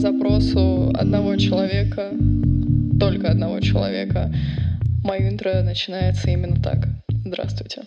запросу одного человека, только одного человека, мое интро начинается именно так. Здравствуйте.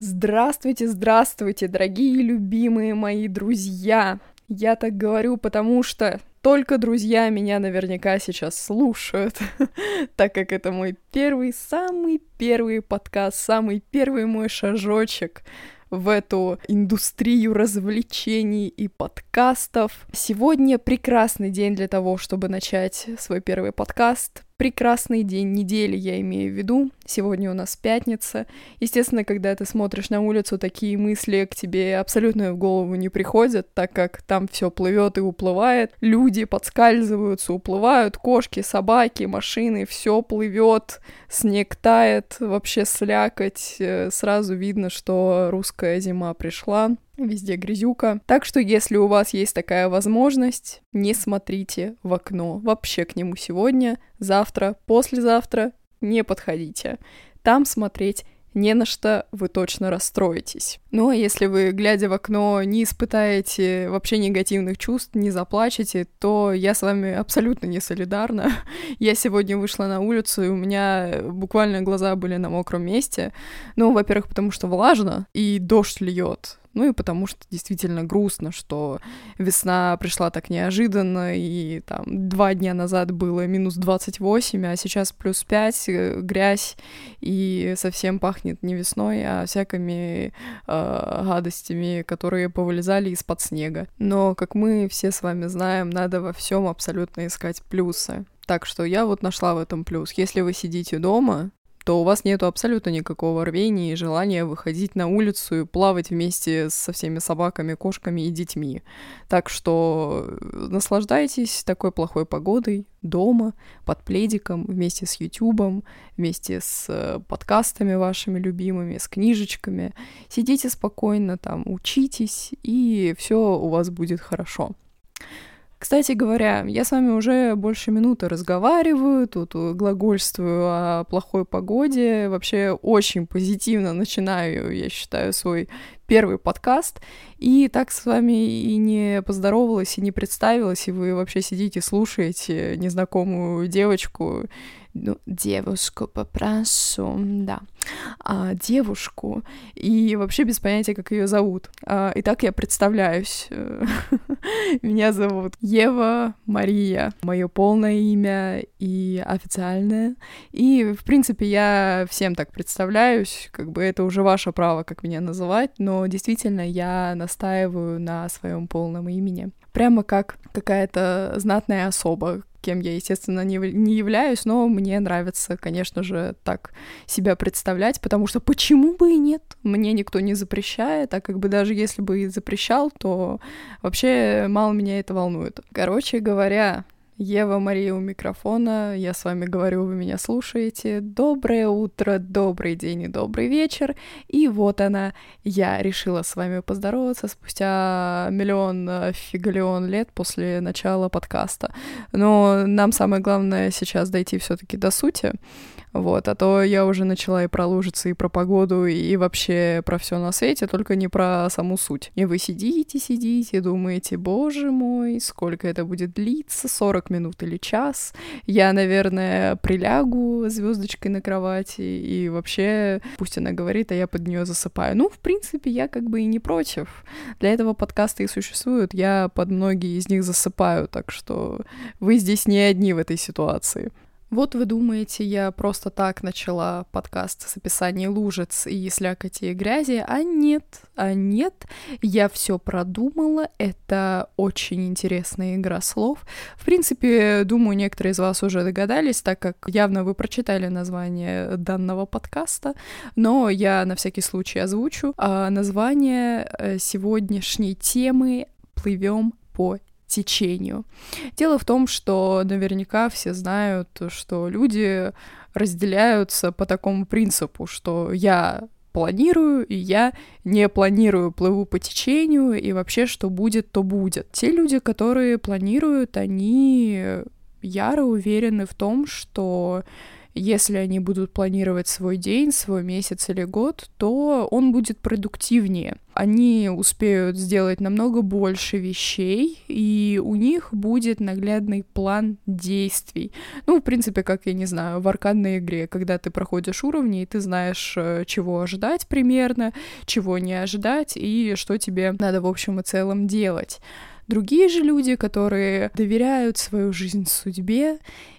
Здравствуйте, здравствуйте, дорогие любимые мои друзья. Я так говорю, потому что только друзья меня наверняка сейчас слушают, так как это мой первый, самый первый подкаст, самый первый мой шажочек в эту индустрию развлечений и подкастов. Сегодня прекрасный день для того, чтобы начать свой первый подкаст прекрасный день недели, я имею в виду. Сегодня у нас пятница. Естественно, когда ты смотришь на улицу, такие мысли к тебе абсолютно в голову не приходят, так как там все плывет и уплывает. Люди подскальзываются, уплывают, кошки, собаки, машины, все плывет, снег тает, вообще слякоть. Э, сразу видно, что русская зима пришла везде грязюка. Так что, если у вас есть такая возможность, не смотрите в окно вообще к нему сегодня, завтра, послезавтра, не подходите. Там смотреть не на что вы точно расстроитесь. Ну а если вы, глядя в окно, не испытаете вообще негативных чувств, не заплачете, то я с вами абсолютно не солидарна. Я сегодня вышла на улицу, и у меня буквально глаза были на мокром месте. Ну, во-первых, потому что влажно, и дождь льет. Ну и потому что действительно грустно, что весна пришла так неожиданно, и там два дня назад было минус 28, а сейчас плюс 5, э, грязь, и совсем пахнет не весной, а всякими э, гадостями, которые повылезали из-под снега. Но, как мы все с вами знаем, надо во всем абсолютно искать плюсы. Так что я вот нашла в этом плюс. Если вы сидите дома, то у вас нету абсолютно никакого рвения и желания выходить на улицу и плавать вместе со всеми собаками, кошками и детьми. Так что э, наслаждайтесь такой плохой погодой дома, под пледиком, вместе с Ютубом, вместе с э, подкастами вашими любимыми, с книжечками. Сидите спокойно там, учитесь, и все у вас будет хорошо. Кстати говоря, я с вами уже больше минуты разговариваю, тут глагольствую о плохой погоде, вообще очень позитивно начинаю, я считаю, свой первый подкаст, и так с вами и не поздоровалась, и не представилась, и вы вообще сидите, слушаете незнакомую девочку, ну, девушку попрошу, да, а, девушку, и вообще без понятия, как ее зовут. А, итак, я представляюсь. Меня зовут Ева Мария, мое полное имя и официальное. И, в принципе, я всем так представляюсь, как бы это уже ваше право, как меня называть, но действительно я настаиваю на своем полном имени. Прямо как какая-то знатная особа, кем я, естественно, не, не являюсь, но мне нравится, конечно же, так себя представлять, потому что почему бы и нет? Мне никто не запрещает, а как бы даже если бы и запрещал, то вообще мало меня это волнует. Короче говоря, Ева Мария у микрофона, я с вами говорю, вы меня слушаете. Доброе утро, добрый день и добрый вечер. И вот она, я решила с вами поздороваться спустя миллион э, фигалион лет после начала подкаста. Но нам самое главное сейчас дойти все таки до сути. Вот, а то я уже начала и про лужицы, и про погоду, и вообще про все на свете, только не про саму суть. И вы сидите, сидите, думаете, боже мой, сколько это будет длиться, 40 минут или час. Я, наверное, прилягу звездочкой на кровати, и вообще, пусть она говорит, а я под нее засыпаю. Ну, в принципе, я как бы и не против. Для этого подкасты и существуют, я под многие из них засыпаю, так что вы здесь не одни в этой ситуации. Вот вы думаете, я просто так начала подкаст с описанием лужиц и слякоти и грязи, а нет, а нет, я все продумала, это очень интересная игра слов. В принципе, думаю, некоторые из вас уже догадались, так как явно вы прочитали название данного подкаста, но я на всякий случай озвучу. А название э, сегодняшней темы «Плывем по течению. Дело в том, что наверняка все знают, что люди разделяются по такому принципу, что я планирую, и я не планирую, плыву по течению, и вообще, что будет, то будет. Те люди, которые планируют, они яро уверены в том, что если они будут планировать свой день, свой месяц или год, то он будет продуктивнее. Они успеют сделать намного больше вещей, и у них будет наглядный план действий. Ну, в принципе, как, я не знаю, в аркадной игре, когда ты проходишь уровни, и ты знаешь, э, чего ожидать примерно, чего не ожидать, и что тебе надо в общем и целом делать. Другие же люди, которые доверяют свою жизнь судьбе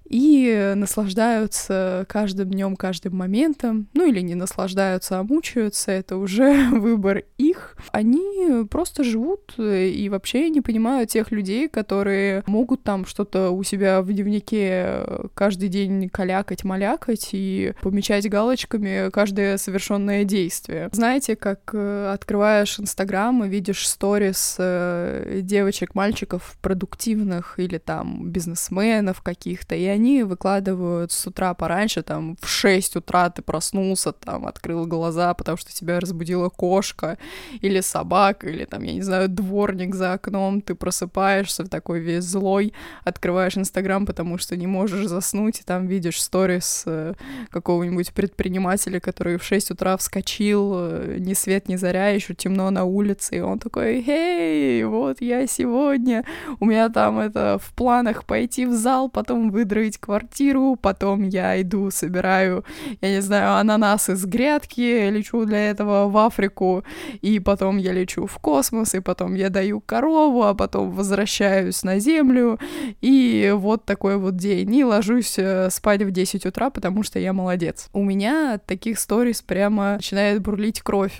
и наслаждаются каждым днем, каждым моментом, ну или не наслаждаются, а мучаются, это уже выбор их. Они просто живут и вообще не понимают тех людей, которые могут там что-то у себя в дневнике каждый день калякать, малякать и помечать галочками каждое совершенное действие. Знаете, как э, открываешь Инстаграм и видишь сторис э, девочек, мальчиков продуктивных или там бизнесменов каких-то, и они выкладывают с утра пораньше, там, в 6 утра ты проснулся, там, открыл глаза, потому что тебя разбудила кошка или собака, или там, я не знаю, дворник за окном, ты просыпаешься такой весь злой, открываешь Инстаграм, потому что не можешь заснуть, и там видишь сторис э, какого-нибудь предпринимателя, который в 6 утра вскочил, э, ни свет, ни заря, еще темно на улице, и он такой, «Эй, вот я сегодня, у меня там это в планах пойти в зал, потом выдрать строить квартиру, потом я иду, собираю, я не знаю, ананасы с грядки, лечу для этого в Африку, и потом я лечу в космос, и потом я даю корову, а потом возвращаюсь на Землю, и вот такой вот день. И ложусь э, спать в 10 утра, потому что я молодец. У меня от таких сторис прямо начинает бурлить кровь,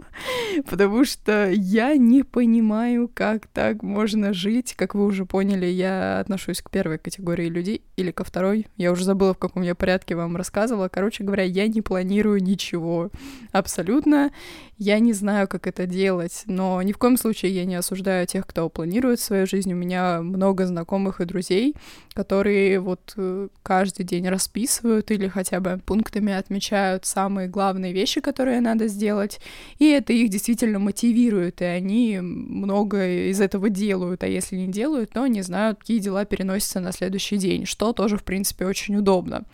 потому что я не понимаю, как так можно жить. Как вы уже поняли, я отношусь к первой категории людей, или ко второй. Я уже забыла, в каком я порядке вам рассказывала. Короче говоря, я не планирую ничего абсолютно. Я не знаю, как это делать, но ни в коем случае я не осуждаю тех, кто планирует свою жизнь. У меня много знакомых и друзей, которые вот э, каждый день расписывают или хотя бы пунктами отмечают самые главные вещи, которые надо сделать, и это их действительно мотивирует, и они много из этого делают, а если не делают, то не знают, какие дела переносятся на следующий день, что тоже, в принципе, очень удобно.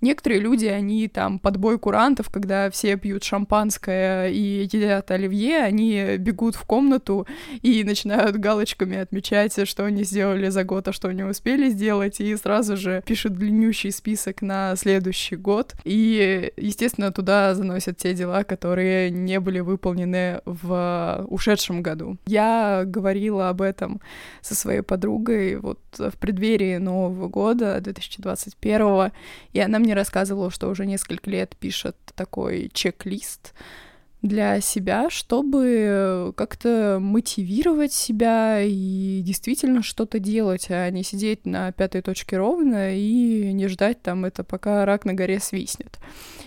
Некоторые люди, они там под бой курантов, когда все пьют шампанское и едят оливье, они бегут в комнату и начинают галочками отмечать, что они сделали за год, а что не успели сделать, и сразу же пишут длиннющий список на следующий год. И, естественно, туда заносят те дела, которые не были выполнены в ушедшем году. Я говорила об этом со своей подругой вот в преддверии Нового года 2021, и она мне рассказывала, что уже несколько лет пишет такой чек-лист для себя, чтобы как-то мотивировать себя и действительно что-то делать, а не сидеть на пятой точке ровно и не ждать там это, пока рак на горе свистнет.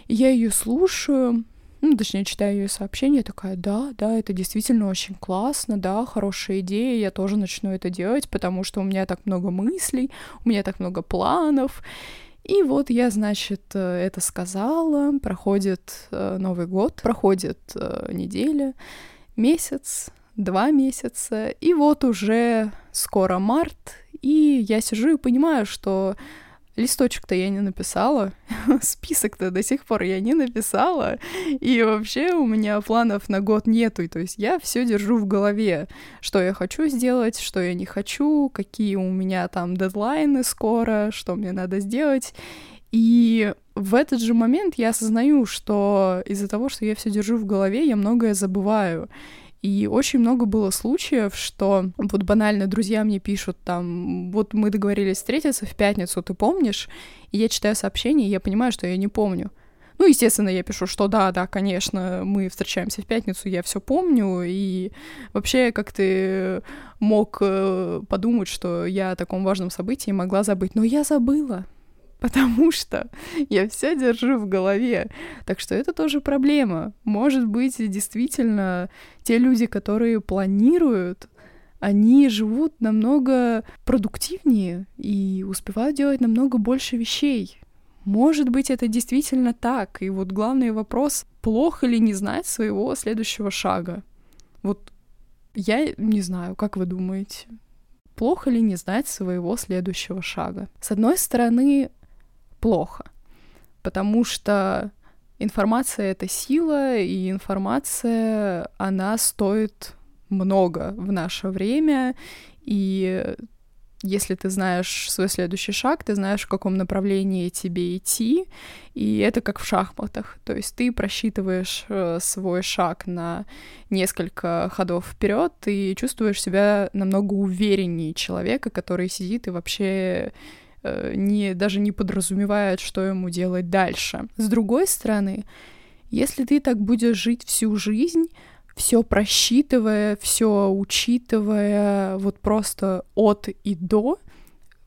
И я ее слушаю, ну, точнее, читаю ее сообщение, такая, да, да, это действительно очень классно, да, хорошая идея, я тоже начну это делать, потому что у меня так много мыслей, у меня так много планов, и вот я, значит, э, это сказала, проходит э, Новый год, проходит э, неделя, месяц, два месяца, и вот уже скоро март, и я сижу и понимаю, что листочек-то я не написала, список-то до сих пор я не написала, и вообще у меня планов на год нету, то есть я все держу в голове, что я хочу сделать, что я не хочу, какие у меня там дедлайны скоро, что мне надо сделать, и в этот же момент я осознаю, что из-за того, что я все держу в голове, я многое забываю. И очень много было случаев, что вот банально друзья мне пишут там, вот мы договорились встретиться в пятницу, ты помнишь? И я читаю сообщение, и я понимаю, что я не помню. Ну, естественно, я пишу, что да, да, конечно, мы встречаемся в пятницу, я все помню, и вообще, как ты мог э, подумать, что я о таком важном событии могла забыть, но я забыла, потому что я все держу в голове. Так что это тоже проблема. Может быть, действительно, те люди, которые планируют, они живут намного продуктивнее и успевают делать намного больше вещей. Может быть, это действительно так. И вот главный вопрос, плохо ли не знать своего следующего шага? Вот я не знаю, как вы думаете? Плохо ли не знать своего следующего шага? С одной стороны, плохо. потому что информация — это сила, и информация, она стоит много в наше время, и если ты знаешь свой следующий шаг, ты знаешь, в каком направлении тебе идти, и это как в шахматах. То есть ты просчитываешь э, свой шаг на несколько ходов вперед, и чувствуешь себя намного увереннее человека, который сидит и вообще не, даже не подразумевает, что ему делать дальше. С другой стороны, если ты так будешь жить всю жизнь, все просчитывая, все учитывая вот просто от и до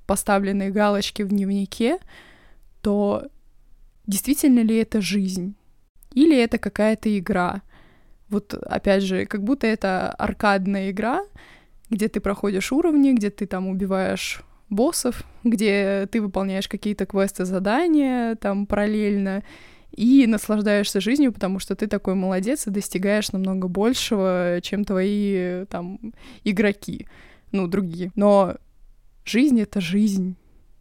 поставленные галочки в дневнике, то действительно ли это жизнь? Или это какая-то игра? Вот опять же, как будто это аркадная игра, где ты проходишь уровни, где ты там убиваешь боссов, где ты выполняешь какие-то квесты, задания там параллельно, и наслаждаешься жизнью, потому что ты такой молодец и достигаешь намного большего, чем твои там игроки, ну, другие. Но жизнь — это жизнь.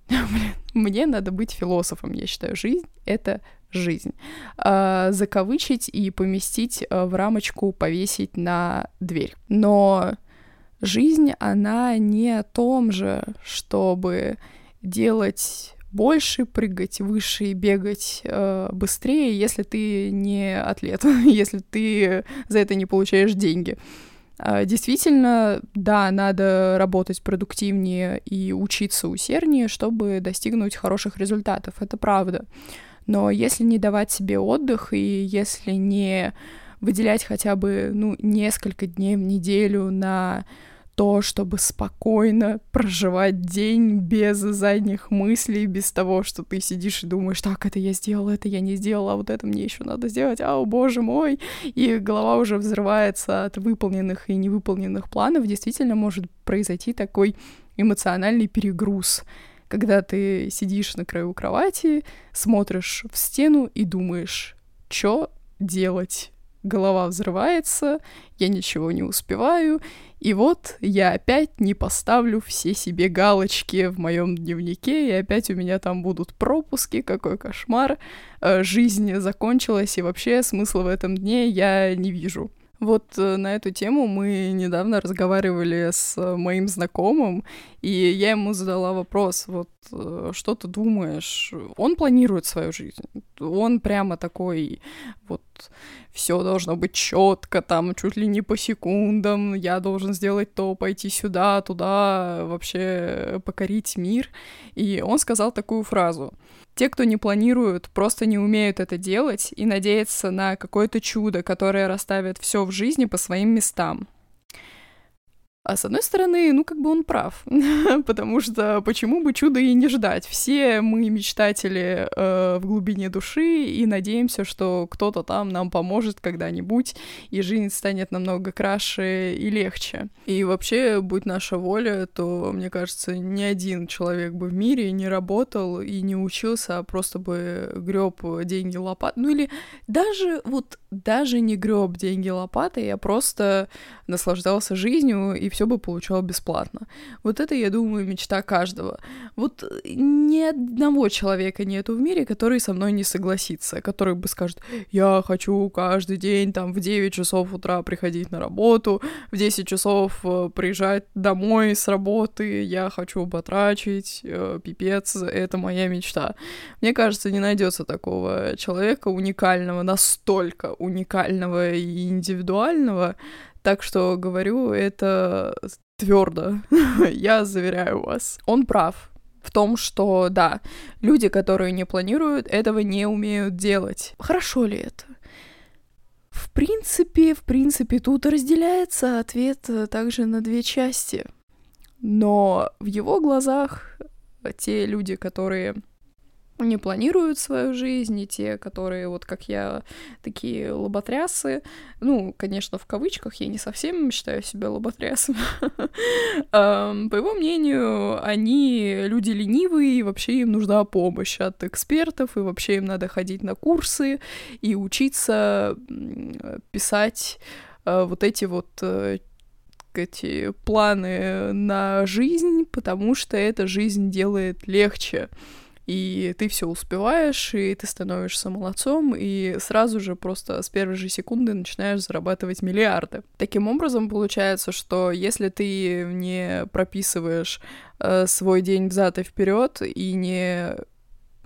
Мне надо быть философом, я считаю. Жизнь — это жизнь. А, закавычить и поместить а, в рамочку, повесить на дверь. Но жизнь, она не о том же, чтобы делать больше, прыгать выше и бегать э, быстрее, если ты не атлет, если ты за это не получаешь деньги. Э, действительно, да, надо работать продуктивнее и учиться усерднее, чтобы достигнуть хороших результатов, это правда. Но если не давать себе отдых и если не выделять хотя бы ну, несколько дней в неделю на то, чтобы спокойно проживать день без задних мыслей, без того, что ты сидишь и думаешь, так, это я сделал, это я не сделал, а вот это мне еще надо сделать, а, о боже мой, и голова уже взрывается от выполненных и невыполненных планов, действительно может произойти такой эмоциональный перегруз, когда ты сидишь на краю кровати, смотришь в стену и думаешь, что делать? Голова взрывается, я ничего не успеваю, и вот я опять не поставлю все себе галочки в моем дневнике, и опять у меня там будут пропуски, какой кошмар, э, жизнь закончилась, и вообще смысла в этом дне я не вижу. Вот э, на эту тему мы недавно разговаривали с моим знакомым, и я ему задала вопрос, вот э, что ты думаешь? Он планирует свою жизнь, он прямо такой, вот все должно быть четко, там чуть ли не по секундам, я должен сделать то, пойти сюда, туда, вообще покорить мир. И он сказал такую фразу — те, кто не планируют, просто не умеют это делать и надеются на какое-то чудо, которое расставит все в жизни по своим местам. А с одной стороны, ну, как бы он прав, потому что почему бы чудо и не ждать? Все мы мечтатели э, в глубине души и надеемся, что кто-то там нам поможет когда-нибудь, и жизнь станет намного краше и легче. И вообще, будь наша воля, то, мне кажется, ни один человек бы в мире не работал и не учился, а просто бы греб деньги лопат. Ну или даже вот даже не греб деньги лопатой, я просто наслаждался жизнью и все бы получал бесплатно. Вот это, я думаю, мечта каждого. Вот ни одного человека нету в мире, который со мной не согласится, который бы скажет, я хочу каждый день там в 9 часов утра приходить на работу, в 10 часов э, приезжать домой с работы, я хочу потрачить, э, пипец, это моя мечта. Мне кажется, не найдется такого человека уникального, настолько уникального и индивидуального. Так что говорю это твердо. Я заверяю вас. Он прав в том, что да, люди, которые не планируют, этого не умеют делать. Хорошо ли это? В принципе, в принципе, тут разделяется ответ также на две части. Но в его глазах те люди, которые не планируют свою жизнь, и те, которые, вот как я, такие лоботрясы. Ну, конечно, в кавычках, я не совсем считаю себя лоботрясом. По его мнению, они люди ленивые, и вообще им нужна помощь от экспертов, и вообще им надо ходить на курсы и учиться писать э, вот эти вот э, эти планы на жизнь, потому что эта жизнь делает легче и ты все успеваешь, и ты становишься молодцом, и сразу же просто с первой же секунды начинаешь зарабатывать миллиарды. Таким образом, получается, что если ты не прописываешь э, свой день взад и вперед и не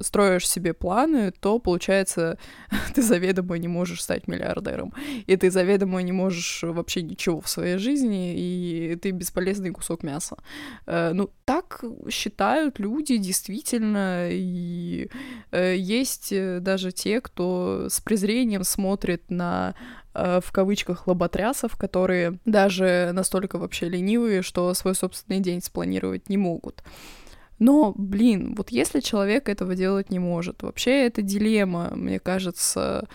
строишь себе планы, то, получается, ты заведомо не можешь стать миллиардером. И ты заведомо не можешь вообще ничего в своей жизни, и ты бесполезный кусок мяса. Э, ну, так считают люди действительно, и э, есть э, даже те, кто с презрением смотрит на в кавычках лоботрясов, которые даже настолько вообще ленивые, что свой собственный день спланировать не могут. Но, блин, вот если человек этого делать не может, вообще это дилемма, мне кажется,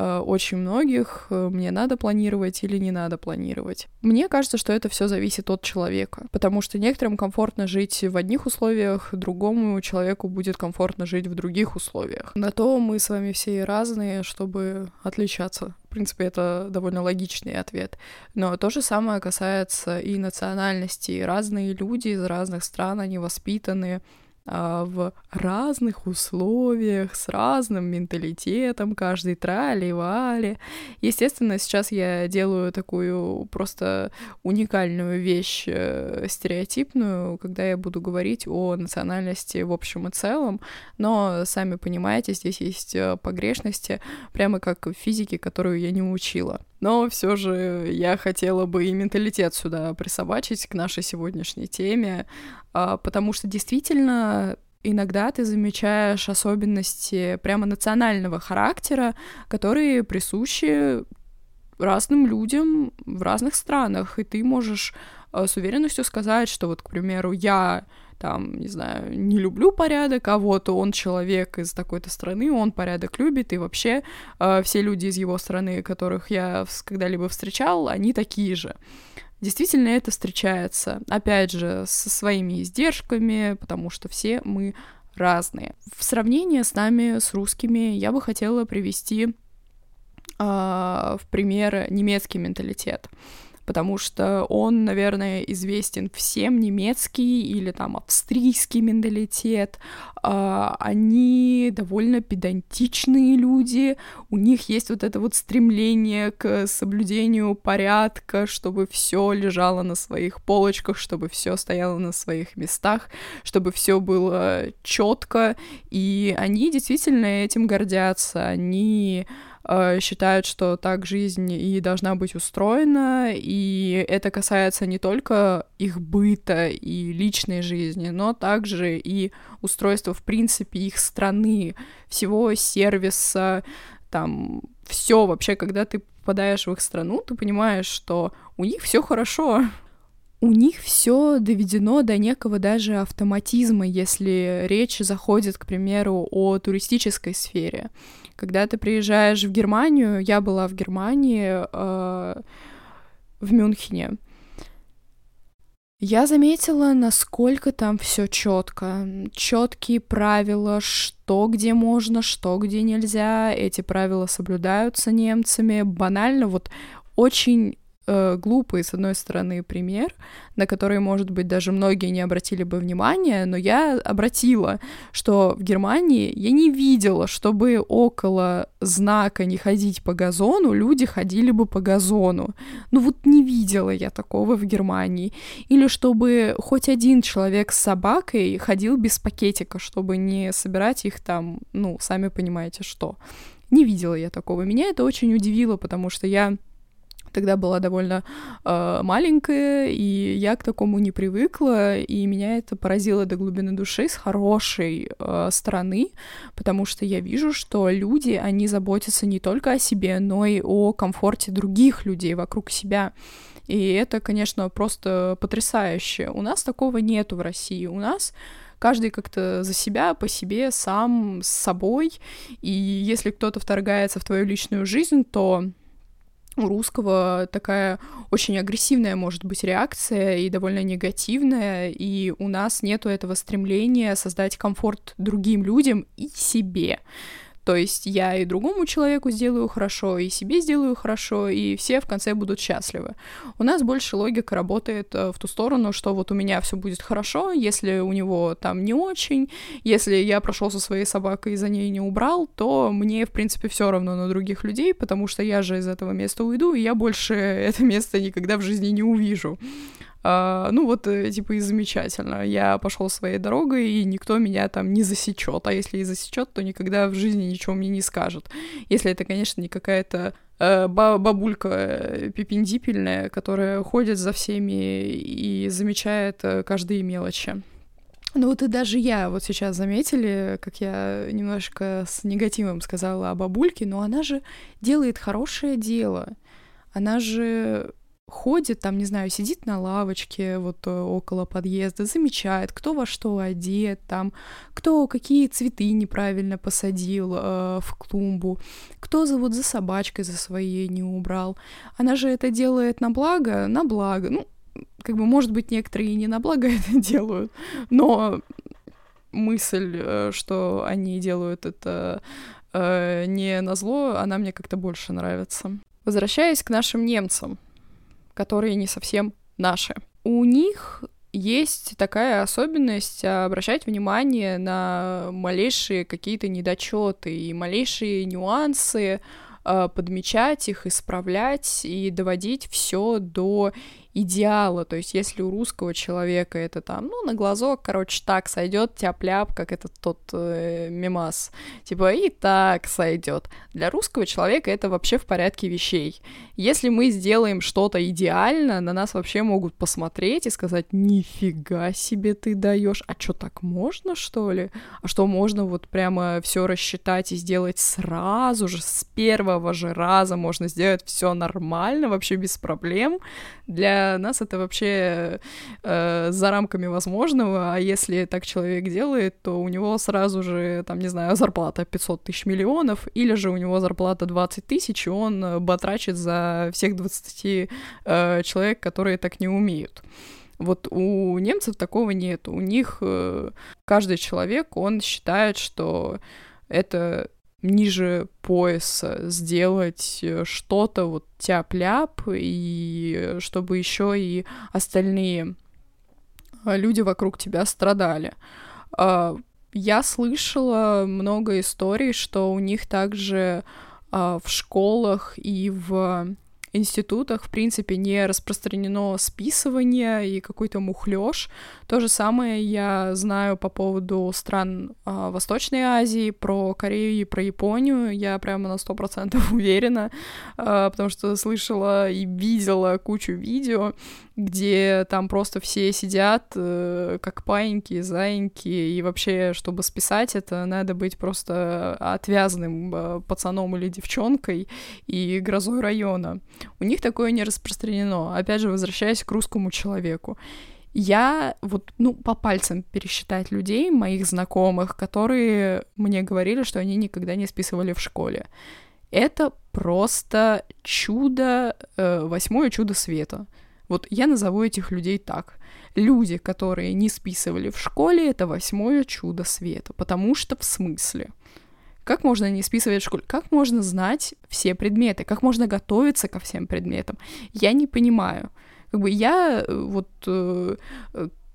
очень многих, э, мне надо планировать или не надо планировать. Мне кажется, что это все зависит от человека, потому что некоторым комфортно жить в одних условиях, другому человеку будет комфортно жить в других условиях. На то мы с вами все разные, чтобы отличаться в принципе, это довольно логичный ответ. Но то же самое касается и национальности. Разные люди из разных стран, они воспитаны в разных условиях, с разным менталитетом, каждый трали-вали. Естественно, сейчас я делаю такую просто уникальную вещь э, стереотипную, когда я буду говорить о национальности в общем и целом, но, сами понимаете, здесь есть э, погрешности, прямо как в физике, которую я не учила. Но все же я хотела бы и менталитет сюда присобачить к нашей сегодняшней теме, а, потому что действительно иногда ты замечаешь особенности прямо национального характера, которые присущи разным людям в разных странах, и ты можешь а, с уверенностью сказать, что вот, к примеру, я там, не знаю, не люблю порядок, а вот он человек из такой-то страны, он порядок любит, и вообще э, все люди из его страны, которых я когда-либо встречал, они такие же. Действительно, это встречается, опять же, со своими издержками, потому что все мы разные. В сравнении с нами, с русскими, я бы хотела привести э, в пример немецкий менталитет потому что он, наверное, известен всем немецкий или там австрийский менталитет. А, они довольно педантичные люди, у них есть вот это вот стремление к соблюдению порядка, чтобы все лежало на своих полочках, чтобы все стояло на своих местах, чтобы все было четко, и они действительно этим гордятся, они считают, что так жизнь и должна быть устроена, и это касается не только их быта и личной жизни, но также и устройства, в принципе, их страны, всего сервиса, там, все вообще, когда ты попадаешь в их страну, ты понимаешь, что у них все хорошо, у них все доведено до некого даже автоматизма, если речь заходит, к примеру, о туристической сфере. Когда ты приезжаешь в Германию, я была в Германии, э, в Мюнхене, я заметила, насколько там все четко. Четкие правила, что где можно, что где нельзя. Эти правила соблюдаются немцами. Банально, вот очень э, глупый, с одной стороны, пример, на который, может быть, даже многие не обратили бы внимания, но я обратила, что в Германии я не видела, чтобы около знака «не ходить по газону» люди ходили бы по газону. Ну вот не видела я такого в Германии. Или чтобы хоть один человек с собакой ходил без пакетика, чтобы не собирать их там, ну, сами понимаете, что. Не видела я такого. Меня это очень удивило, потому что я тогда была довольно э, маленькая, и я к такому не привыкла, и меня это поразило до глубины души с хорошей э, стороны, потому что я вижу, что люди, они заботятся не только о себе, но и о комфорте других людей вокруг себя. И это, конечно, просто потрясающе. У нас такого нету в России. У нас каждый как-то за себя, по себе, сам, с собой. И если кто-то вторгается в твою личную жизнь, то у русского такая очень агрессивная может быть реакция и довольно негативная, и у нас нету этого стремления создать комфорт другим людям и себе. То есть я и другому человеку сделаю хорошо, и себе сделаю хорошо, и все в конце будут счастливы. У нас больше логика работает э, в ту сторону, что вот у меня все будет хорошо, если у него там не очень, если я прошел со своей собакой и за ней не убрал, то мне, в принципе, все равно на других людей, потому что я же из этого места уйду, и я больше это место никогда в жизни не увижу. Uh, ну вот, э, типа, и замечательно. Я пошел своей дорогой, и никто меня там не засечет. А если и засечет, то никогда в жизни ничего мне не скажет. Если это, конечно, не какая-то uh, бабулька э, пипендипельная, которая ходит за всеми и замечает uh, каждые мелочи. Ну вот и даже я вот сейчас заметили, как я немножко с негативом сказала о бабульке, но она же делает хорошее дело. Она же ходит там, не знаю, сидит на лавочке вот э, около подъезда, замечает, кто во что одет, там, кто какие цветы неправильно посадил э, в клумбу, кто за, вот за собачкой за своей не убрал. Она же это делает на благо, на благо. Ну, как бы, может быть, некоторые и не на благо это делают, но мысль, э, что они делают это э, не на зло, она мне как-то больше нравится. Возвращаясь к нашим немцам, которые не совсем наши. У них есть такая особенность обращать внимание на малейшие какие-то недочеты и малейшие нюансы, э, подмечать их, исправлять и доводить все до идеала. То есть, если у русского человека это там, ну, на глазок, короче, так сойдет тяп-ляп, как этот тот э, мемас. Типа, и так сойдет. Для русского человека это вообще в порядке вещей. Если мы сделаем что-то идеально, на нас вообще могут посмотреть и сказать, нифига себе ты даешь, а что так можно, что ли? А что можно вот прямо все рассчитать и сделать сразу же, с первого же раза можно сделать все нормально, вообще без проблем. Нас это вообще э, за рамками возможного, а если так человек делает, то у него сразу же, там, не знаю, зарплата 500 тысяч миллионов, или же у него зарплата 20 тысяч, и он э, батрачит за всех 20 э, человек, которые так не умеют. Вот у немцев такого нет. У них э, каждый человек, он считает, что это ниже пояса сделать э, что-то вот тяп-ляп, и чтобы еще и остальные э, люди вокруг тебя страдали. А, я слышала много историй, что у них также а, в школах и в институтах, в принципе, не распространено списывание и какой-то мухлёж. То же самое я знаю по поводу стран э, Восточной Азии, про Корею и про Японию. Я прямо на сто процентов уверена, э, потому что слышала и видела кучу видео, где там просто все сидят э, как паиньки, заиньки, и вообще, чтобы списать это, надо быть просто отвязным э, пацаном или девчонкой и грозой района. У них такое не распространено. Опять же, возвращаясь к русскому человеку. Я вот, ну, по пальцам пересчитать людей, моих знакомых, которые мне говорили, что они никогда не списывали в школе. Это просто чудо, э, восьмое чудо света. Вот я назову этих людей так. Люди, которые не списывали в школе, это восьмое чудо света. Потому что в смысле? Как можно не списывать в школе? Как можно знать все предметы? Как можно готовиться ко всем предметам? Я не понимаю. Как бы я э, вот э,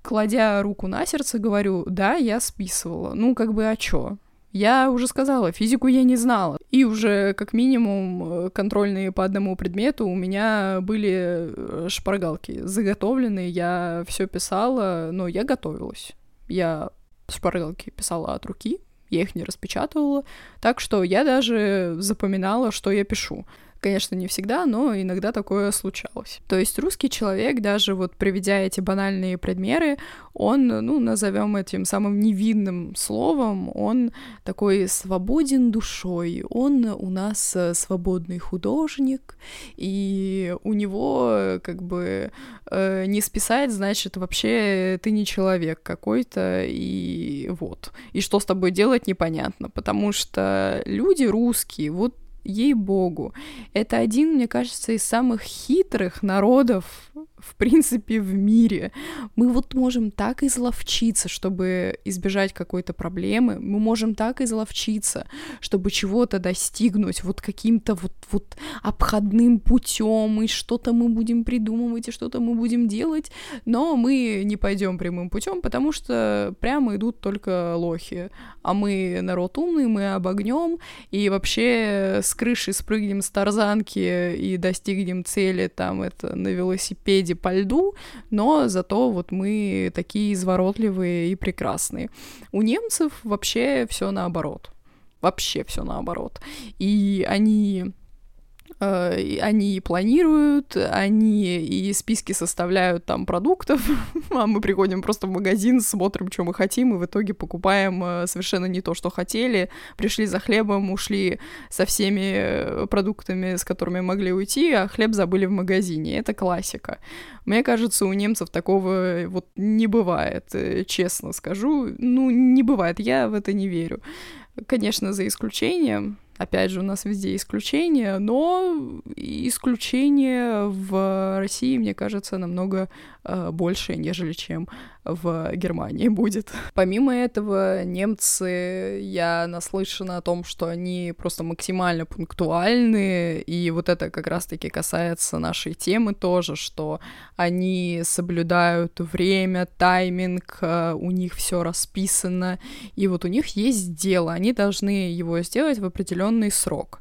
кладя руку на сердце, говорю, да, я списывала. Ну, как бы, а чё? Я уже сказала, физику я не знала. И уже как минимум э, контрольные по одному предмету у меня были э, шпаргалки заготовлены, я все писала, но я готовилась. Я шпаргалки писала от руки, я их не распечатывала, так что я даже запоминала, что я пишу. Конечно, не всегда, но иногда такое случалось. То есть русский человек, даже вот приведя эти банальные предмеры, он, ну, назовем этим самым невинным словом, он такой свободен душой, он у нас э, свободный художник, и у него как бы э, не списать, значит, вообще ты не человек какой-то, и вот. И что с тобой делать, непонятно, потому что люди русские, вот ей-богу, это один, мне кажется, из самых хитрых народов в принципе, в мире. Мы вот можем так изловчиться, чтобы избежать какой-то проблемы, мы можем так изловчиться, чтобы чего-то достигнуть вот каким-то вот, вот обходным путем, и что-то мы будем придумывать, и что-то мы будем делать, но мы не пойдем прямым путем, потому что прямо идут только лохи, а мы народ умный, мы обогнем, и вообще с крыши спрыгнем с тарзанки и достигнем цели там это на велосипеде леди по льду, но зато вот мы такие изворотливые и прекрасные. У немцев вообще все наоборот. Вообще все наоборот. И они Э, они планируют, они и списки составляют там продуктов, а мы приходим просто в магазин, смотрим, что мы хотим, и в итоге покупаем э, совершенно не то, что хотели, пришли за хлебом, ушли со всеми э, продуктами, с которыми могли уйти, а хлеб забыли в магазине. Это классика. Мне кажется, у немцев такого вот не бывает, честно скажу. Ну, не бывает, я в это не верю. Конечно, за исключением Опять же, у нас везде исключения, но исключения в России, мне кажется, намного больше, нежели чем в Германии будет. Помимо этого, немцы, я наслышана о том, что они просто максимально пунктуальны, и вот это как раз-таки касается нашей темы тоже, что они соблюдают время, тайминг, э, у них все расписано, и вот у них есть дело, они должны его сделать в определенный срок.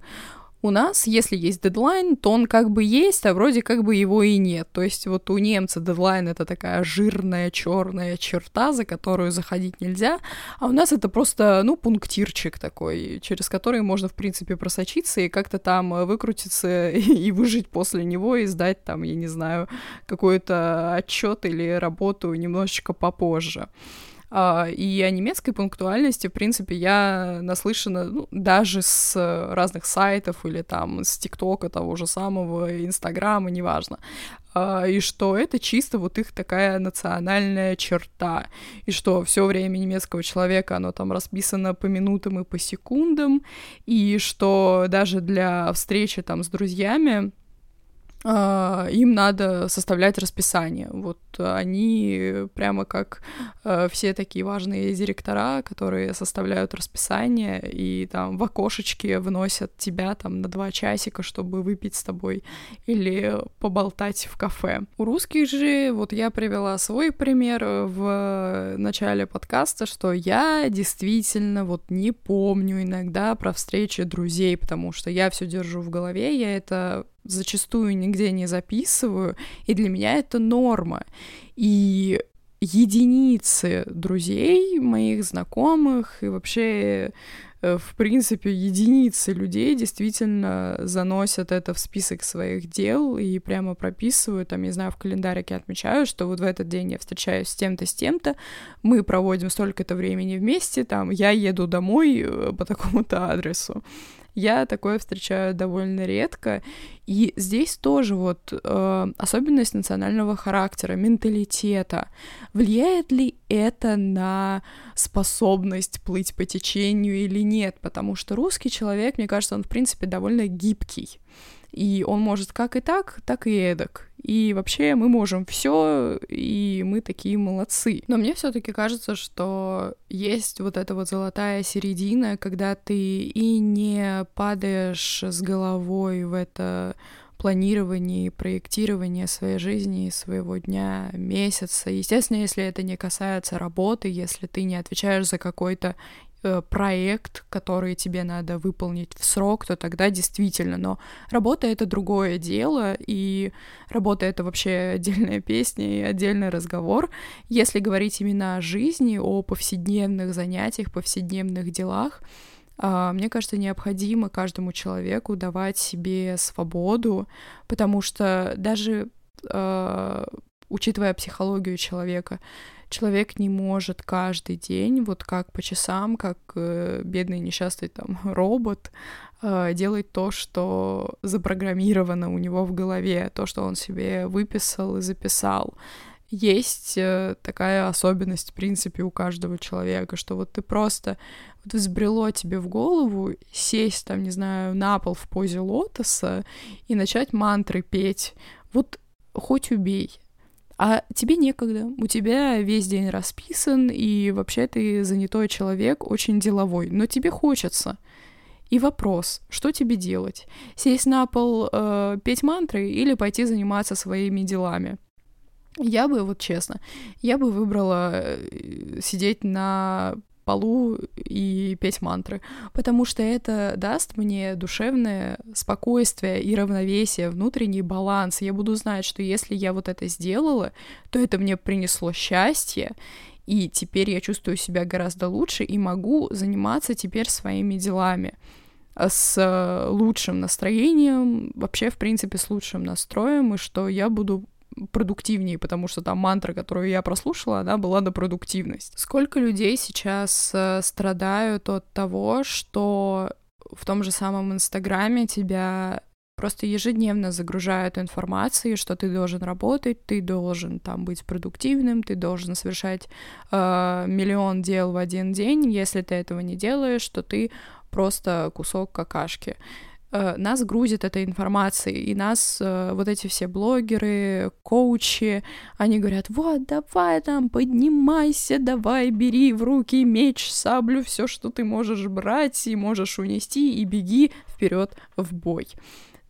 У нас, если есть дедлайн, то он как бы есть, а вроде как бы его и нет. То есть вот у немца дедлайн это такая жирная черная черта, за которую заходить нельзя, а у нас это просто, ну, пунктирчик такой, через который можно, в принципе, просочиться и как-то там выкрутиться и выжить после него и сдать там, я не знаю, какой-то отчет или работу немножечко попозже. А, и о немецкой пунктуальности, в принципе, я наслышана ну, даже с разных сайтов или там с ТикТока того же самого, Инстаграма, неважно. А, и что это чисто вот их такая национальная черта, и что все время немецкого человека, оно там расписано по минутам и по секундам, и что даже для встречи там с друзьями им надо составлять расписание. Вот они прямо как э, все такие важные директора, которые составляют расписание и там в окошечке вносят тебя там на два часика, чтобы выпить с тобой или поболтать в кафе. У русских же, вот я привела свой пример в начале подкаста, что я действительно вот не помню иногда про встречи друзей, потому что я все держу в голове, я это зачастую нигде не записываю, и для меня это норма. И единицы друзей, моих знакомых и вообще э, в принципе, единицы людей действительно заносят это в список своих дел и прямо прописывают, там, не знаю, в календарике отмечаю, что вот в этот день я встречаюсь с тем-то, с тем-то, мы проводим столько-то времени вместе, там, я еду домой э, по такому-то адресу. Я такое встречаю довольно редко. И здесь тоже вот э, особенность национального характера, менталитета. Влияет ли это на способность плыть по течению или нет? Потому что русский человек, мне кажется, он, в принципе, довольно гибкий. И он может как и так, так и эдак. И вообще мы можем все, и мы такие молодцы. Но мне все-таки кажется, что есть вот эта вот золотая середина, когда ты и не падаешь с головой в это планирование и проектирование своей жизни, своего дня, месяца. Естественно, если это не касается работы, если ты не отвечаешь за какой-то проект, который тебе надо выполнить в срок, то тогда действительно. Но работа — это другое дело, и работа — это вообще отдельная песня и отдельный разговор. Если говорить именно о жизни, о повседневных занятиях, повседневных делах, а, мне кажется, необходимо каждому человеку давать себе свободу, потому что даже э, учитывая психологию человека, человек не может каждый день, вот как по часам, как э, бедный несчастный там робот, э, делать то, что запрограммировано у него в голове, то, что он себе выписал и записал. Есть э, такая особенность, в принципе, у каждого человека, что вот ты просто вот взбрело тебе в голову сесть там, не знаю, на пол в позе лотоса и начать мантры петь. Вот хоть убей А тебе некогда, у тебя весь день расписан, и вообще ты занятой человек, очень деловой, но тебе хочется. И вопрос, что тебе делать? Сесть на пол, э, петь мантры или пойти заниматься своими делами? Я бы, вот честно, я бы выбрала э, сидеть на полу и петь мантры, потому что это даст мне душевное спокойствие и равновесие, внутренний баланс. Я буду знать, что если я вот это сделала, то это мне принесло счастье, и теперь я чувствую себя гораздо лучше и могу заниматься теперь своими делами с лучшим настроением, вообще, в принципе, с лучшим настроем, и что я буду продуктивнее, потому что там мантра, которую я прослушала, она была на продуктивность. Сколько людей сейчас э, страдают от того, что в том же самом Инстаграме тебя просто ежедневно загружают информацией, что ты должен работать, ты должен там быть продуктивным, ты должен совершать э, миллион дел в один день. Если ты этого не делаешь, то ты просто кусок какашки. Э, нас грузит этой информацией, и нас э, вот эти все блогеры, коучи, они говорят, вот, давай там, поднимайся, давай, бери в руки меч, саблю, все, что ты можешь брать и можешь унести, и беги вперед в бой.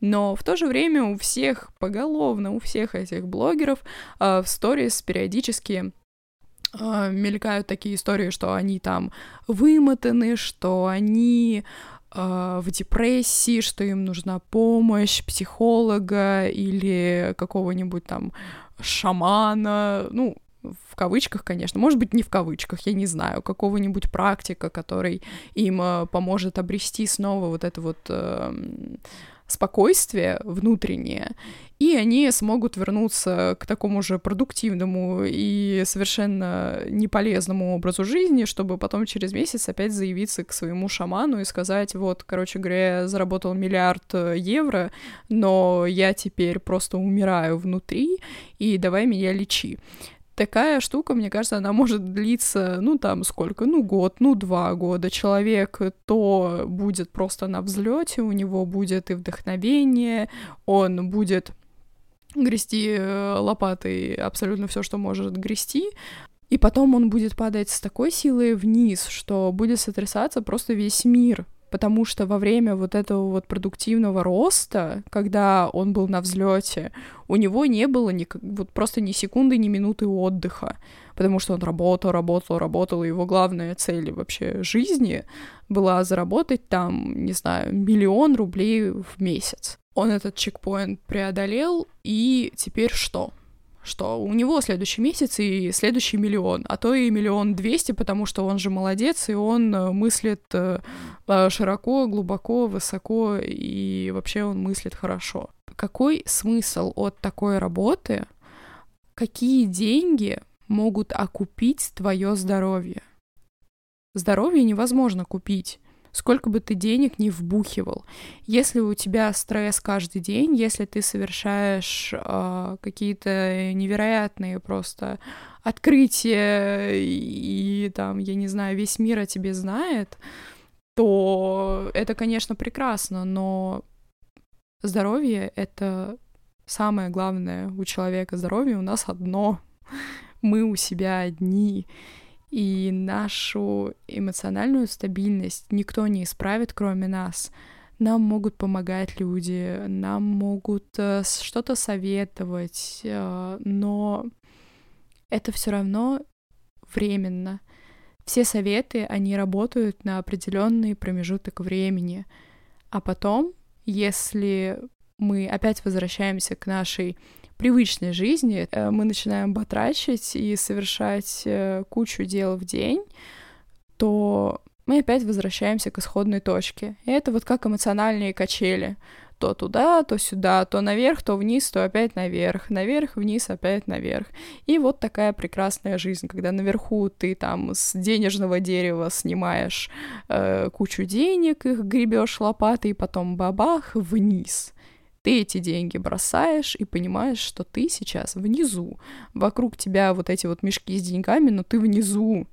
Но в то же время у всех поголовно, у всех этих блогеров э, в сторис периодически мелькают такие истории, что они там вымотаны, что они в депрессии, что им нужна помощь психолога или какого-нибудь там шамана, ну, в кавычках, конечно, может быть, не в кавычках, я не знаю, какого-нибудь практика, который им а, поможет обрести снова вот это вот э, спокойствие внутреннее, и они смогут вернуться к такому же продуктивному и совершенно неполезному образу жизни, чтобы потом через месяц опять заявиться к своему шаману и сказать, вот, короче говоря, я заработал миллиард э, евро, но я теперь просто умираю внутри, и давай меня лечи такая штука, мне кажется, она может длиться, ну, там, сколько, ну, год, ну, два года. Человек то будет просто на взлете, у него будет и вдохновение, он будет грести э, лопатой абсолютно все, что может грести, и потом он будет падать с такой силой вниз, что будет сотрясаться просто весь мир, потому что во время вот этого вот продуктивного роста, когда он был на взлете, у него не было ни, вот просто ни секунды, ни минуты отдыха, потому что он работал, работал, работал, и его главная цель вообще жизни была заработать там, не знаю, миллион рублей в месяц. Он этот чекпоинт преодолел, и теперь что? что у него следующий месяц и следующий миллион, а то и миллион двести, потому что он же молодец, и он э, мыслит э, э, широко, глубоко, высоко, и вообще он мыслит хорошо. Какой смысл от такой работы? Какие деньги могут окупить твое здоровье? Здоровье невозможно купить сколько бы ты денег не вбухивал. Если у тебя стресс каждый день, если ты совершаешь э, какие-то невероятные просто открытия и там, я не знаю, весь мир о тебе знает, то это, конечно, прекрасно, но здоровье — это самое главное у человека. Здоровье у нас одно. Мы у себя одни. И нашу эмоциональную стабильность никто не исправит, кроме нас. Нам могут помогать люди, нам могут э, что-то советовать, э, но это все равно временно. Все советы, они работают на определенный промежуток времени. А потом, если мы опять возвращаемся к нашей привычной жизни э, мы начинаем батрачить и совершать э, кучу дел в день, то мы опять возвращаемся к исходной точке. И это вот как эмоциональные качели. То туда, то сюда, то наверх, то вниз, то опять наверх, наверх, вниз, опять наверх. И вот такая прекрасная жизнь, когда наверху ты там с денежного дерева снимаешь э, кучу денег, их гребешь лопатой, и потом бабах вниз. Ты эти деньги бросаешь и понимаешь, что ты сейчас внизу. Вокруг тебя вот эти вот мешки с деньгами, но ты внизу.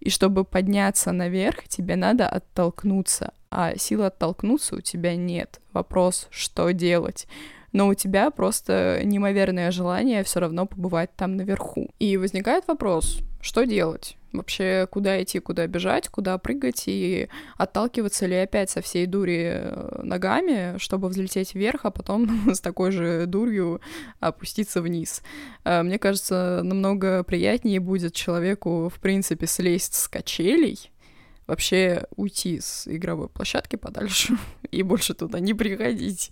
И чтобы подняться наверх, тебе надо оттолкнуться, а силы оттолкнуться у тебя нет. Вопрос, что делать? но у тебя просто неимоверное желание все равно побывать там наверху. И возникает вопрос, что делать? Вообще, куда идти, куда бежать, куда прыгать и отталкиваться ли опять со всей дури э, ногами, чтобы взлететь вверх, а потом с такой же дурью опуститься вниз. Э, мне кажется, намного приятнее будет человеку, в принципе, слезть с качелей, вообще уйти с игровой площадки подальше и больше туда не приходить.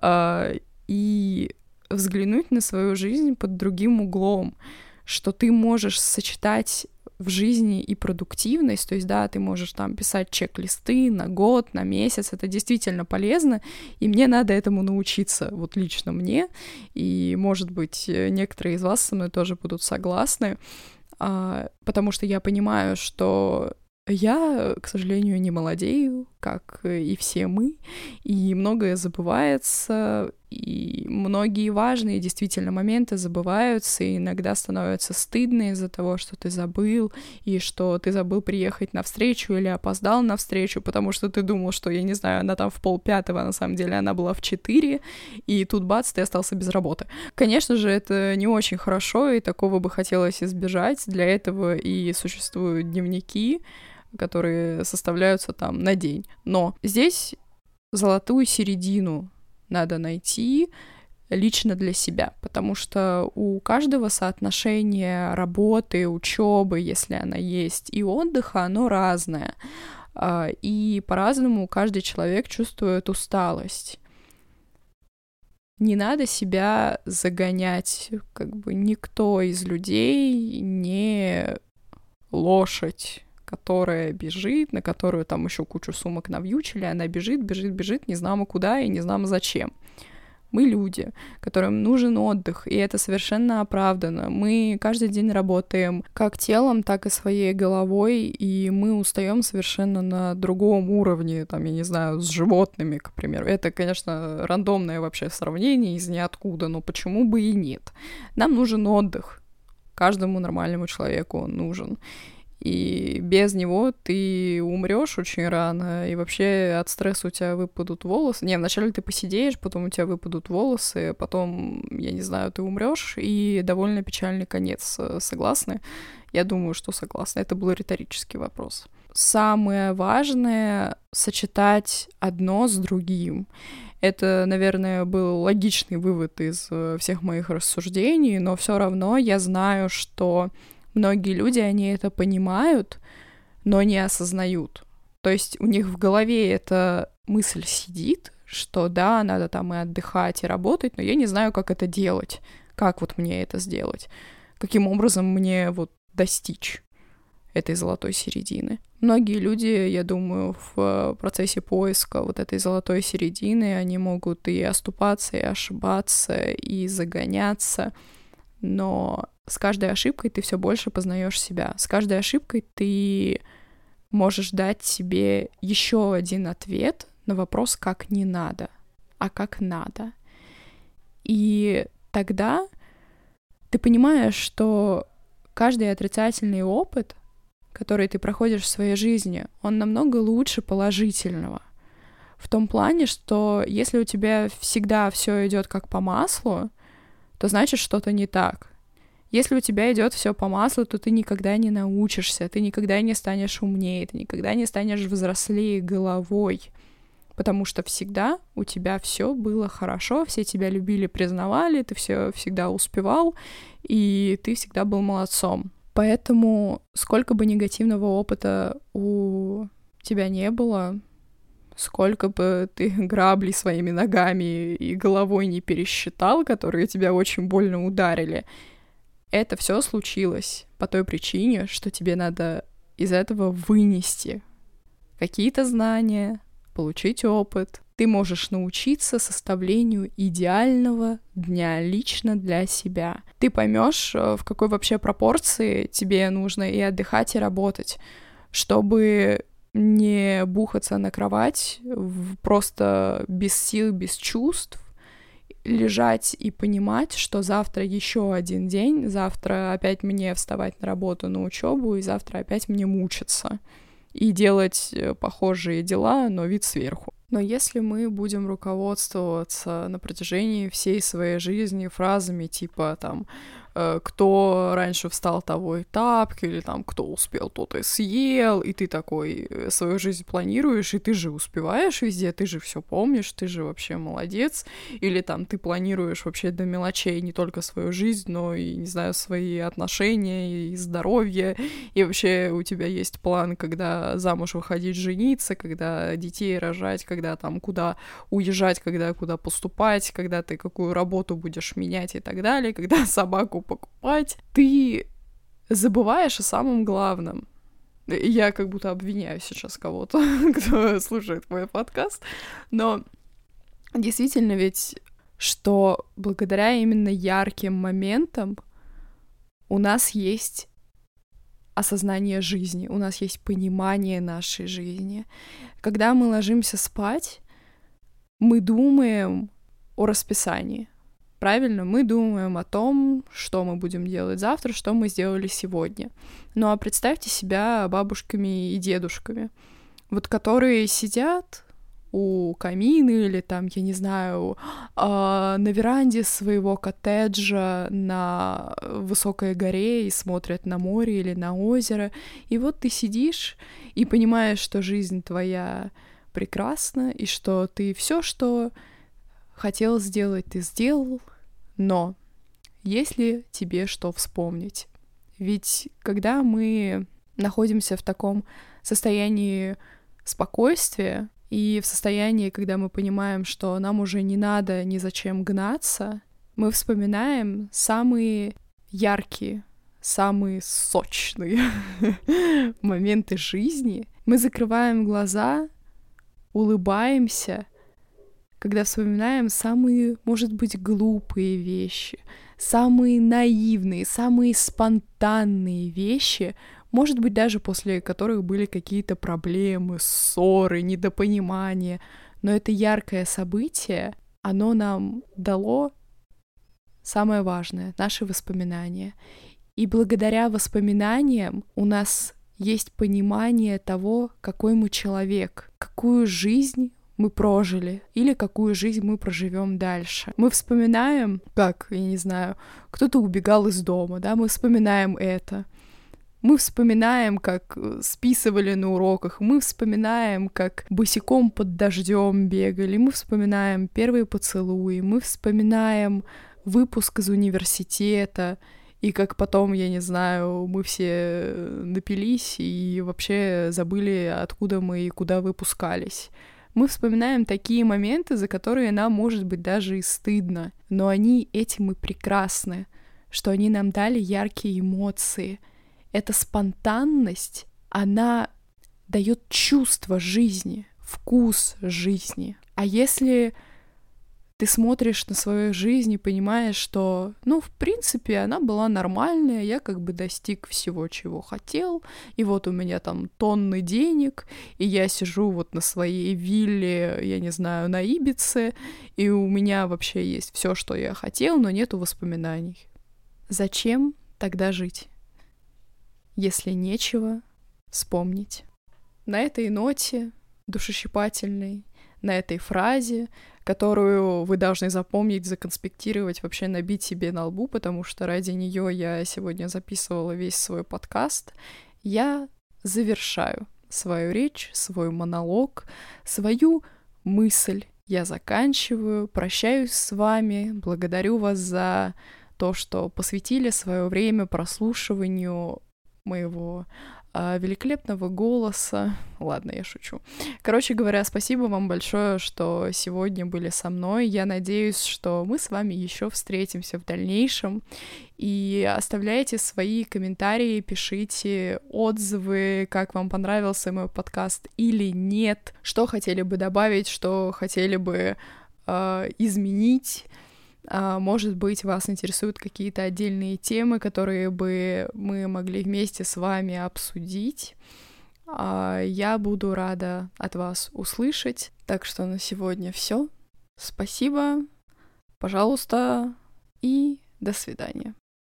А, и взглянуть на свою жизнь под другим углом, что ты можешь сочетать в жизни и продуктивность, то есть, да, ты можешь там писать чек-листы на год, на месяц, это действительно полезно, и мне надо этому научиться, вот лично мне, и, может быть, некоторые из вас со мной тоже будут согласны, а, потому что я понимаю, что я, к сожалению, не молодею, как и все мы, и многое забывается, и многие важные действительно моменты забываются, и иногда становятся стыдно из-за того, что ты забыл, и что ты забыл приехать на встречу или опоздал на встречу, потому что ты думал, что, я не знаю, она там в полпятого, а на самом деле она была в четыре, и тут бац, ты остался без работы. Конечно же, это не очень хорошо, и такого бы хотелось избежать, для этого и существуют дневники, которые составляются там на день. Но здесь золотую середину надо найти лично для себя, потому что у каждого соотношение работы, учебы, если она есть, и отдыха, оно разное. А, и по-разному каждый человек чувствует усталость. Не надо себя загонять, как бы никто из людей не лошадь, которая бежит, на которую там еще кучу сумок навьючили, она бежит, бежит, бежит, не знамо куда и не знамо зачем. Мы люди, которым нужен отдых, и это совершенно оправдано. Мы каждый день работаем как телом, так и своей головой, и мы устаем совершенно на другом уровне, там, я не знаю, с животными, к примеру. Это, конечно, рандомное вообще сравнение из ниоткуда, но почему бы и нет? Нам нужен отдых. Каждому нормальному человеку он нужен и без него ты умрешь очень рано, и вообще от стресса у тебя выпадут волосы. Не, вначале ты посидеешь, потом у тебя выпадут волосы, потом, я не знаю, ты умрешь, и довольно печальный конец. Согласны? Я думаю, что согласны. Это был риторический вопрос. Самое важное — сочетать одно с другим. Это, наверное, был логичный вывод из э, всех моих рассуждений, но все равно я знаю, что многие люди, они это понимают, но не осознают. То есть у них в голове эта мысль сидит, что да, надо там и отдыхать, и работать, но я не знаю, как это делать. Как вот мне это сделать? Каким образом мне вот достичь этой золотой середины? Многие люди, я думаю, в процессе поиска вот этой золотой середины, они могут и оступаться, и ошибаться, и загоняться, но с каждой ошибкой ты все больше познаешь себя. С каждой ошибкой ты можешь дать себе еще один ответ на вопрос, как не надо, а как надо. И тогда ты понимаешь, что каждый отрицательный опыт, который ты проходишь в своей жизни, он намного лучше положительного. В том плане, что если у тебя всегда все идет как по маслу, то значит что-то не так. Если у тебя идет все по маслу, то ты никогда не научишься, ты никогда не станешь умнее, ты никогда не станешь взрослее головой. Потому что всегда у тебя все было хорошо, все тебя любили, признавали, ты все всегда успевал, и ты всегда был молодцом. Поэтому сколько бы негативного опыта у тебя не было, сколько бы ты грабли своими ногами и головой не пересчитал, которые тебя очень больно ударили, это все случилось по той причине, что тебе надо из этого вынести какие-то знания, получить опыт. Ты можешь научиться составлению идеального дня лично для себя. Ты поймешь, э, в какой вообще пропорции тебе нужно и отдыхать, и работать, чтобы не бухаться на кровать просто без сил, без чувств, лежать и понимать, что завтра еще один день, завтра опять мне вставать на работу, на учебу, и завтра опять мне мучиться и делать э, похожие дела, но вид сверху. Но если мы будем руководствоваться на протяжении всей своей жизни фразами типа там кто раньше встал того и тапки, или там кто успел, тот и съел, и ты такой э, свою жизнь планируешь, и ты же успеваешь везде, ты же все помнишь, ты же вообще молодец, или там ты планируешь вообще до мелочей не только свою жизнь, но и, не знаю, свои отношения и здоровье, и вообще у тебя есть план, когда замуж выходить, жениться, когда детей рожать, когда там куда уезжать, когда куда поступать, когда ты какую работу будешь менять и так далее, когда собаку покупать, ты забываешь о самом главном. Я как будто обвиняю сейчас кого-то, кто слушает мой подкаст, но действительно ведь, что благодаря именно ярким моментам у нас есть осознание жизни, у нас есть понимание нашей жизни. Когда мы ложимся спать, мы думаем о расписании, Правильно, мы думаем о том, что мы будем делать завтра, что мы сделали сегодня. Ну а представьте себя бабушками и дедушками, вот которые сидят у камина или там, я не знаю, э, на веранде своего коттеджа на высокой горе и смотрят на море или на озеро. И вот ты сидишь и понимаешь, что жизнь твоя прекрасна, и что ты все, что хотел сделать, ты сделал, но есть ли тебе что вспомнить? Ведь когда мы находимся в таком состоянии спокойствия и в состоянии, когда мы понимаем, что нам уже не надо ни зачем гнаться, мы вспоминаем самые яркие, самые сочные моменты жизни. Мы закрываем глаза, улыбаемся когда вспоминаем самые, может быть, глупые вещи, самые наивные, самые спонтанные вещи, может быть, даже после которых были какие-то проблемы, ссоры, недопонимания. Но это яркое событие, оно нам дало самое важное, наши воспоминания. И благодаря воспоминаниям у нас есть понимание того, какой мы человек, какую жизнь мы прожили или какую жизнь мы проживем дальше. Мы вспоминаем, как, я не знаю, кто-то убегал из дома, да, мы вспоминаем это. Мы вспоминаем, как э, списывали на уроках, мы вспоминаем, как босиком под дождем бегали, мы вспоминаем первые поцелуи, мы вспоминаем выпуск из университета, и как потом, я не знаю, мы все напились и вообще забыли, откуда мы и куда выпускались. Мы вспоминаем такие моменты, за которые нам, может быть, даже и стыдно, но они этим и прекрасны, что они нам дали яркие эмоции. Эта спонтанность, она дает чувство жизни, вкус жизни. А если ты смотришь на свою жизнь и понимаешь, что, ну, в принципе, она была нормальная, я как бы достиг всего, чего хотел, и вот у меня там тонны денег, и я сижу вот на своей вилле, я не знаю, на Ибице, и у меня вообще есть все, что я хотел, но нету воспоминаний. Зачем тогда жить, если нечего вспомнить? На этой ноте душещипательной, на этой фразе которую вы должны запомнить, законспектировать, вообще набить себе на лбу, потому что ради нее я сегодня записывала весь свой подкаст. Я завершаю свою речь, свой монолог, свою мысль. Я заканчиваю, прощаюсь с вами, благодарю вас за то, что посвятили свое время прослушиванию моего великолепного голоса. Ладно, я шучу. Короче говоря, спасибо вам большое, что сегодня были со мной. Я надеюсь, что мы с вами еще встретимся в дальнейшем. И оставляйте свои комментарии, пишите отзывы, как вам понравился мой подкаст или нет, что хотели бы добавить, что хотели бы э, изменить. А, может быть, вас интересуют какие-то отдельные темы, которые бы мы могли вместе с вами обсудить. А, я буду рада от вас услышать. Так что на сегодня все. Спасибо, пожалуйста, и до свидания.